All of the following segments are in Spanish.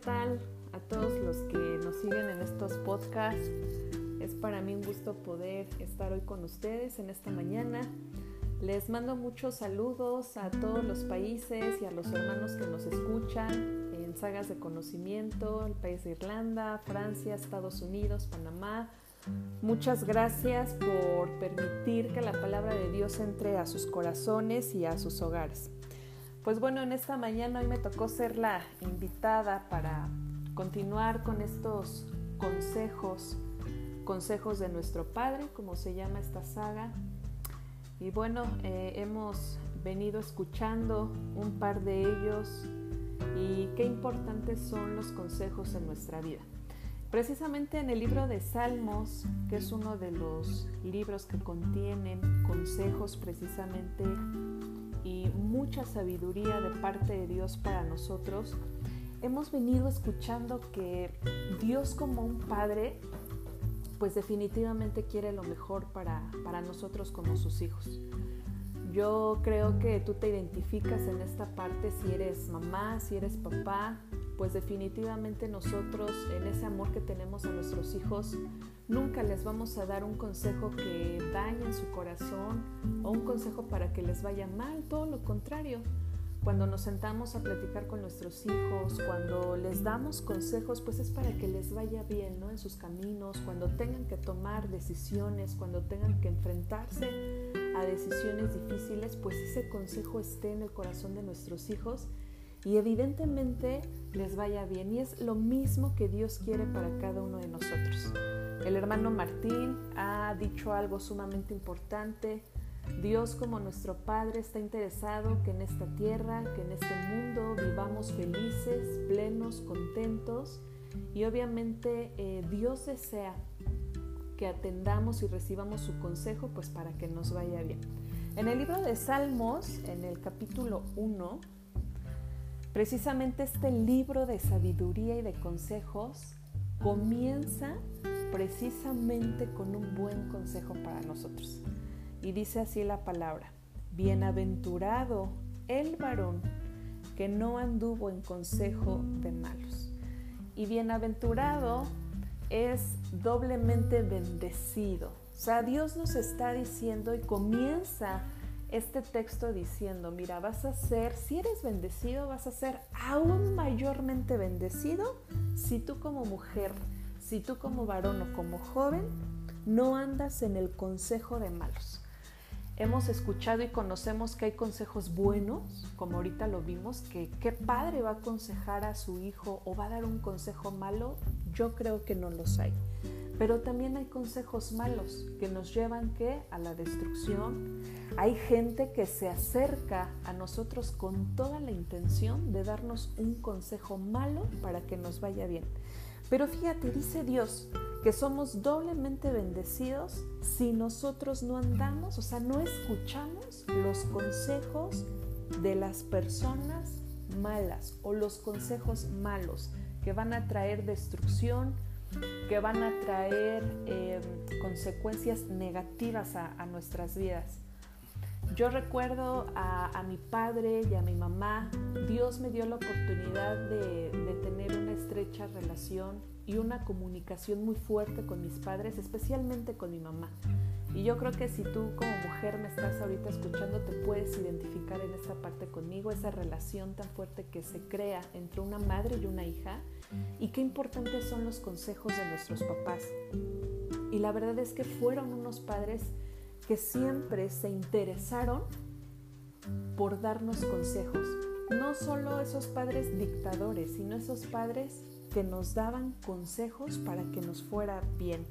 tal a todos los que nos siguen en estos podcasts? Es para mí un gusto poder estar hoy con ustedes en esta mañana. Les mando muchos saludos a todos los países y a los hermanos que nos escuchan en sagas de conocimiento, el país de Irlanda, Francia, Estados Unidos, Panamá. Muchas gracias por permitir que la palabra de Dios entre a sus corazones y a sus hogares. Pues bueno, en esta mañana hoy me tocó ser la invitada para continuar con estos consejos, consejos de nuestro Padre, como se llama esta saga. Y bueno, eh, hemos venido escuchando un par de ellos y qué importantes son los consejos en nuestra vida. Precisamente en el libro de Salmos, que es uno de los libros que contienen consejos precisamente y mucha sabiduría de parte de Dios para nosotros, hemos venido escuchando que Dios como un padre, pues definitivamente quiere lo mejor para, para nosotros como sus hijos. Yo creo que tú te identificas en esta parte si eres mamá, si eres papá, pues definitivamente nosotros en ese amor que tenemos a nuestros hijos, nunca les vamos a dar un consejo que dañe su corazón o un consejo para que les vaya mal, todo lo contrario. Cuando nos sentamos a platicar con nuestros hijos, cuando les damos consejos, pues es para que les vaya bien ¿no? en sus caminos, cuando tengan que tomar decisiones, cuando tengan que enfrentarse a decisiones difíciles, pues ese consejo esté en el corazón de nuestros hijos y evidentemente les vaya bien. Y es lo mismo que Dios quiere para cada uno de nosotros. El hermano Martín ha dicho algo sumamente importante. Dios como nuestro Padre está interesado que en esta tierra, que en este mundo vivamos felices, plenos, contentos. Y obviamente eh, Dios desea que atendamos y recibamos su consejo pues para que nos vaya bien. En el libro de Salmos, en el capítulo 1, Precisamente este libro de sabiduría y de consejos comienza precisamente con un buen consejo para nosotros. Y dice así la palabra, bienaventurado el varón que no anduvo en consejo de malos. Y bienaventurado es doblemente bendecido. O sea, Dios nos está diciendo y comienza este texto diciendo, mira, vas a ser, si eres bendecido, vas a ser aún mayormente bendecido si tú como mujer, si tú como varón o como joven, no andas en el consejo de malos. Hemos escuchado y conocemos que hay consejos buenos, como ahorita lo vimos, que qué padre va a aconsejar a su hijo o va a dar un consejo malo, yo creo que no los hay. Pero también hay consejos malos que nos llevan ¿qué? a la destrucción. Hay gente que se acerca a nosotros con toda la intención de darnos un consejo malo para que nos vaya bien. Pero fíjate, dice Dios que somos doblemente bendecidos si nosotros no andamos, o sea, no escuchamos los consejos de las personas malas o los consejos malos que van a traer destrucción, que van a traer em, consecuencias negativas a, nuestras vidas. Yo recuerdo a, mi padre y a mi mamá, Dios me dio la oportunidad de, de tener una estrecha relación y una comunicación muy fuerte con mis padres, especialmente con mi mamá. Y yo creo que si tú como mujer me estás ahorita escuchando, te puedes identificar en esa parte conmigo, esa relación tan fuerte que se crea entre una madre y una hija. Y qué importantes son los consejos de nuestros papás. Y la verdad es que fueron unos padres que siempre se interesaron por darnos consejos. No solo esos padres dictadores, sino esos padres que nos daban consejos para que nos fuera bien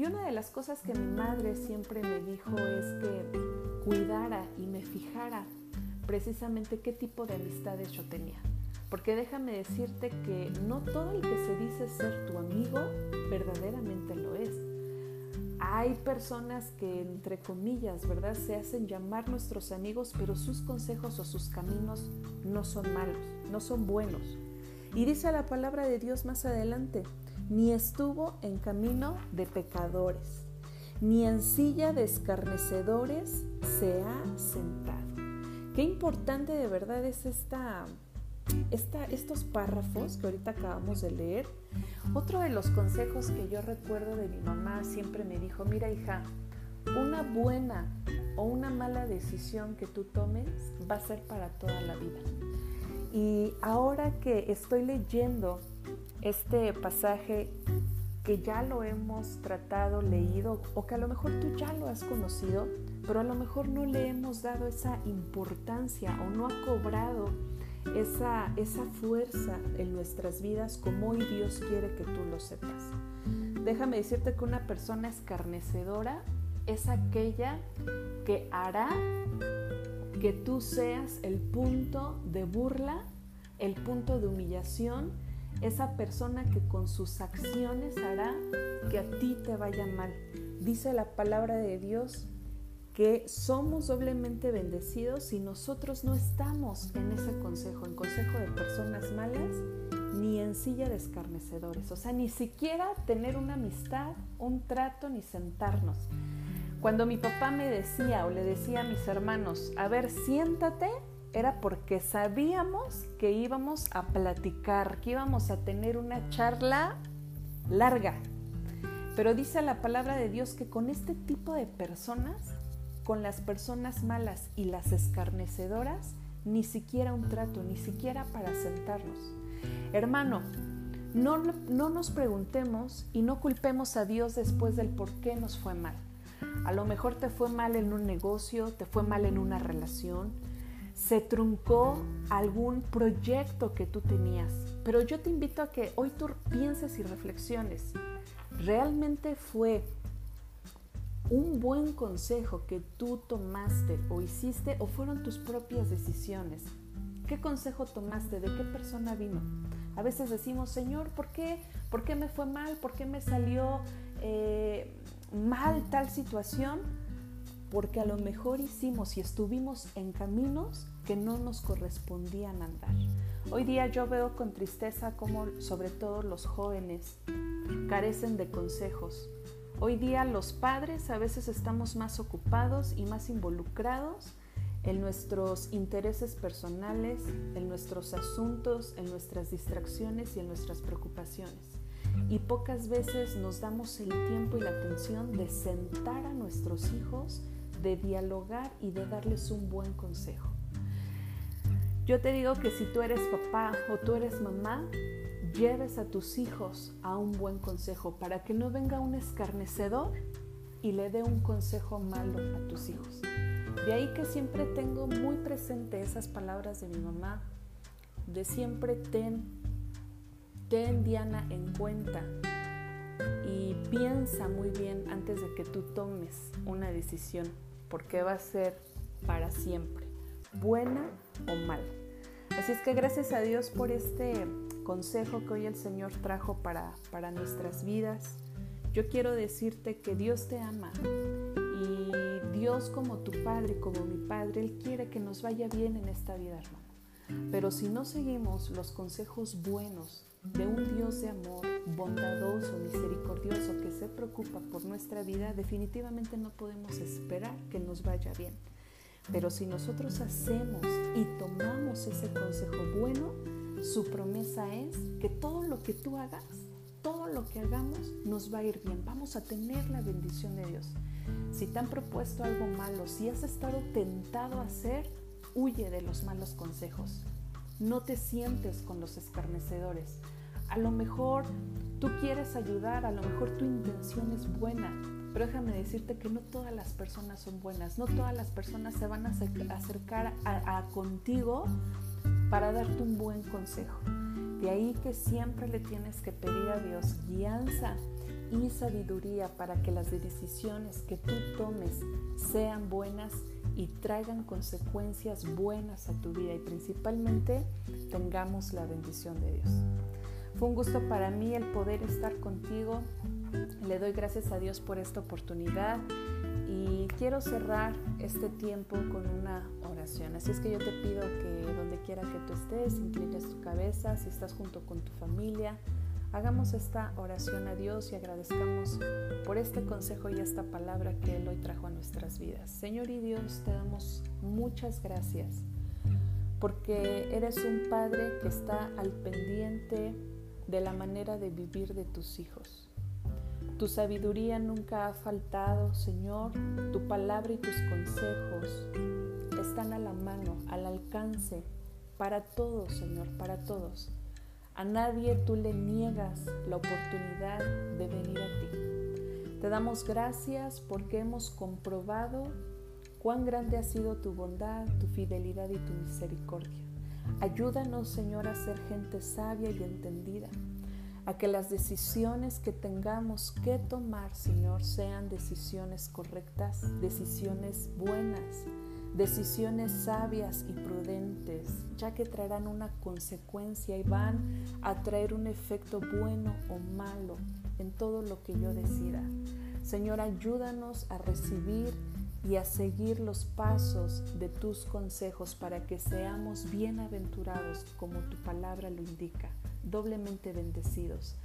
y una de las cosas que mi madre siempre me dijo es que cuidara y me fijara precisamente qué tipo de amistades yo tenía. Porque déjame decirte que no todo el que se dice ser tu amigo verdaderamente lo es. Hay personas que, entre comillas, ¿verdad? Se hacen llamar nuestros amigos, pero sus consejos o sus caminos no son malos, no son buenos. Y dice la palabra de Dios más adelante, ni estuvo en camino de pecadores, ni en silla de escarnecedores se ha sentado. Qué importante de verdad es esta, estos párrafos que ahorita acabamos de leer, otro de los consejos que yo recuerdo de mi mamá siempre me dijo, mira hija, una buena o una mala decisión que tú tomes va a ser para toda la vida. Y ahora que estoy leyendo este pasaje que ya lo hemos tratado, leído, o que a lo mejor tú ya lo has conocido, pero a lo mejor no le hemos dado esa importancia o no ha cobrado esa, esa fuerza en nuestras vidas como hoy Dios quiere que tú lo sepas. Déjame decirte que una persona escarnecedora es aquella que hará que tú seas el punto de burla, el punto de humillación, esa persona que con sus acciones hará que a ti te vaya mal. Dice la palabra de Dios que somos doblemente bendecidos si nosotros no estamos en ese consejo, en consejo de personas malas, ni en silla de escarnecedores. O sea, ni siquiera tener una amistad, un trato, ni sentarnos. Cuando mi papá me decía o le decía a mis hermanos, a ver, siéntate, era porque sabíamos que íbamos a platicar, que íbamos a tener una charla larga. Pero dice la palabra de Dios que con este tipo de personas, con las personas malas y las escarnecedoras, ni siquiera un trato, ni siquiera para sentarnos. Hermano, no, no nos preguntemos y no culpemos a Dios después del por qué nos fue mal. A lo mejor te fue mal en un negocio, te fue mal en una relación, se truncó algún proyecto que tú tenías. Pero yo te invito a que hoy tú pienses y reflexiones. ¿Realmente fue un buen consejo que tú tomaste o hiciste o fueron tus propias decisiones? ¿Qué consejo tomaste? ¿De qué persona vino? A veces decimos, Señor, ¿por qué? ¿Por qué me fue mal? ¿Por qué me salió eh, mal tal situación? Porque a lo mejor hicimos y estuvimos en caminos que no nos correspondían andar. Hoy día yo veo con tristeza cómo sobre todo los jóvenes carecen de consejos. Hoy día los padres a veces estamos más ocupados y más involucrados en nuestros intereses personales, en nuestros asuntos, en nuestras distracciones y en nuestras preocupaciones y pocas veces nos damos el tiempo y la atención de sentar a nuestros hijos, de dialogar y de darles un buen consejo. Yo te digo que si tú eres papá o tú eres mamá, lleves a tus hijos a un buen consejo para que no venga un escarnecedor y le dé un consejo malo a tus hijos. De ahí que siempre tengo muy presente esas palabras de mi mamá, de siempre ten ten Diana en cuenta y piensa muy bien antes de que tú tomes una decisión, porque va a ser para siempre, buena o mala. Así es que gracias a Dios por este consejo que hoy el Señor trajo para, para nuestras vidas. Yo quiero decirte que Dios te ama y Dios como tu Padre, como mi Padre, Él quiere que nos vaya bien en esta vida, hermano. Pero si no seguimos los consejos buenos de un Dios de amor bondadoso, misericordioso, que se preocupa por nuestra vida, definitivamente no podemos esperar que nos vaya bien. Pero si nosotros hacemos y tomamos ese consejo bueno, su promesa es que todo lo que tú hagas, todo lo que hagamos, nos va a ir bien. Vamos a tener la bendición de Dios. Si te han propuesto algo malo, si has estado tentado a hacer, huye de los malos consejos. No te sientes con los escarnecedores. A lo mejor tú quieres ayudar, a lo mejor tu intención es buena, pero déjame decirte que no todas las personas son buenas, no todas las personas se van a acercar a, contigo para darte un buen consejo. De ahí que siempre le tienes que pedir a Dios guianza y sabiduría para que las decisiones que tú tomes sean buenas y traigan consecuencias buenas a tu vida y principalmente tengamos la bendición de Dios. Fue un gusto para mí el poder estar contigo. Le doy gracias a Dios por esta oportunidad y quiero cerrar este tiempo con una oración. Así es que yo te pido que donde quiera que tú estés, inclines tu cabeza, si estás junto con tu familia, hagamos esta oración a Dios y agradezcamos por este consejo y esta palabra que Él hoy trajo a nuestras vidas. Señor y Dios, te damos muchas gracias porque eres un Padre que está al pendiente de la manera de vivir de tus hijos. Tu sabiduría nunca ha faltado, Señor. Tu palabra y tus consejos están a la mano, al alcance, para todos, Señor, para todos. A nadie tú le niegas la oportunidad de venir a ti. Te damos gracias porque hemos comprobado cuán grande ha sido tu bondad, tu fidelidad y tu misericordia. Ayúdanos, Señor, a ser gente sabia y entendida, a que las decisiones que tengamos que tomar, Señor, sean decisiones correctas, decisiones buenas, decisiones sabias y prudentes, ya que traerán una consecuencia y van a traer un efecto bueno o malo en todo lo que yo decida. Señor, ayúdanos a recibir y a seguir los pasos de tus consejos para que seamos bienaventurados como tu palabra lo indica, doblemente bendecidos.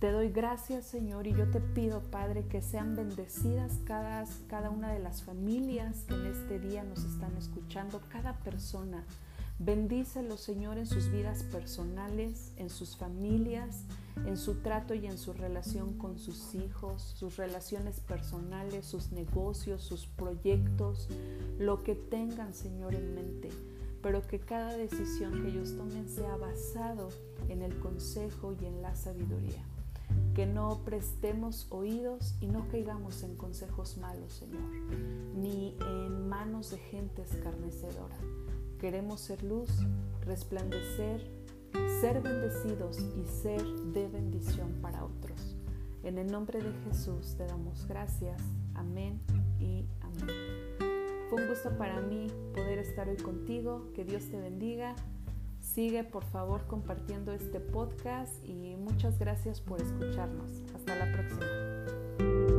Te doy gracias, Señor, y yo te pido, Padre, que sean bendecidas cada, cada una de las familias que en este día nos están escuchando, cada persona. Bendícelos, Señor, en sus vidas personales, en sus familias, en su trato y en su relación con sus hijos, sus relaciones personales, sus negocios, sus proyectos, lo que tengan, Señor, en mente pero que cada decisión que ellos tomen sea basado en el consejo y en la sabiduría que no prestemos oídos y no caigamos en consejos malos, Señor, ni en manos de gente escarnecedora. Queremos ser luz, resplandecer, ser bendecidos y ser de bendición para otros. En el nombre de Jesús te damos gracias. Amén y amén. Fue un gusto para mí poder estar hoy contigo. Que Dios te bendiga. Sigue por favor compartiendo este podcast y muchas gracias por escucharnos. Hasta la próxima.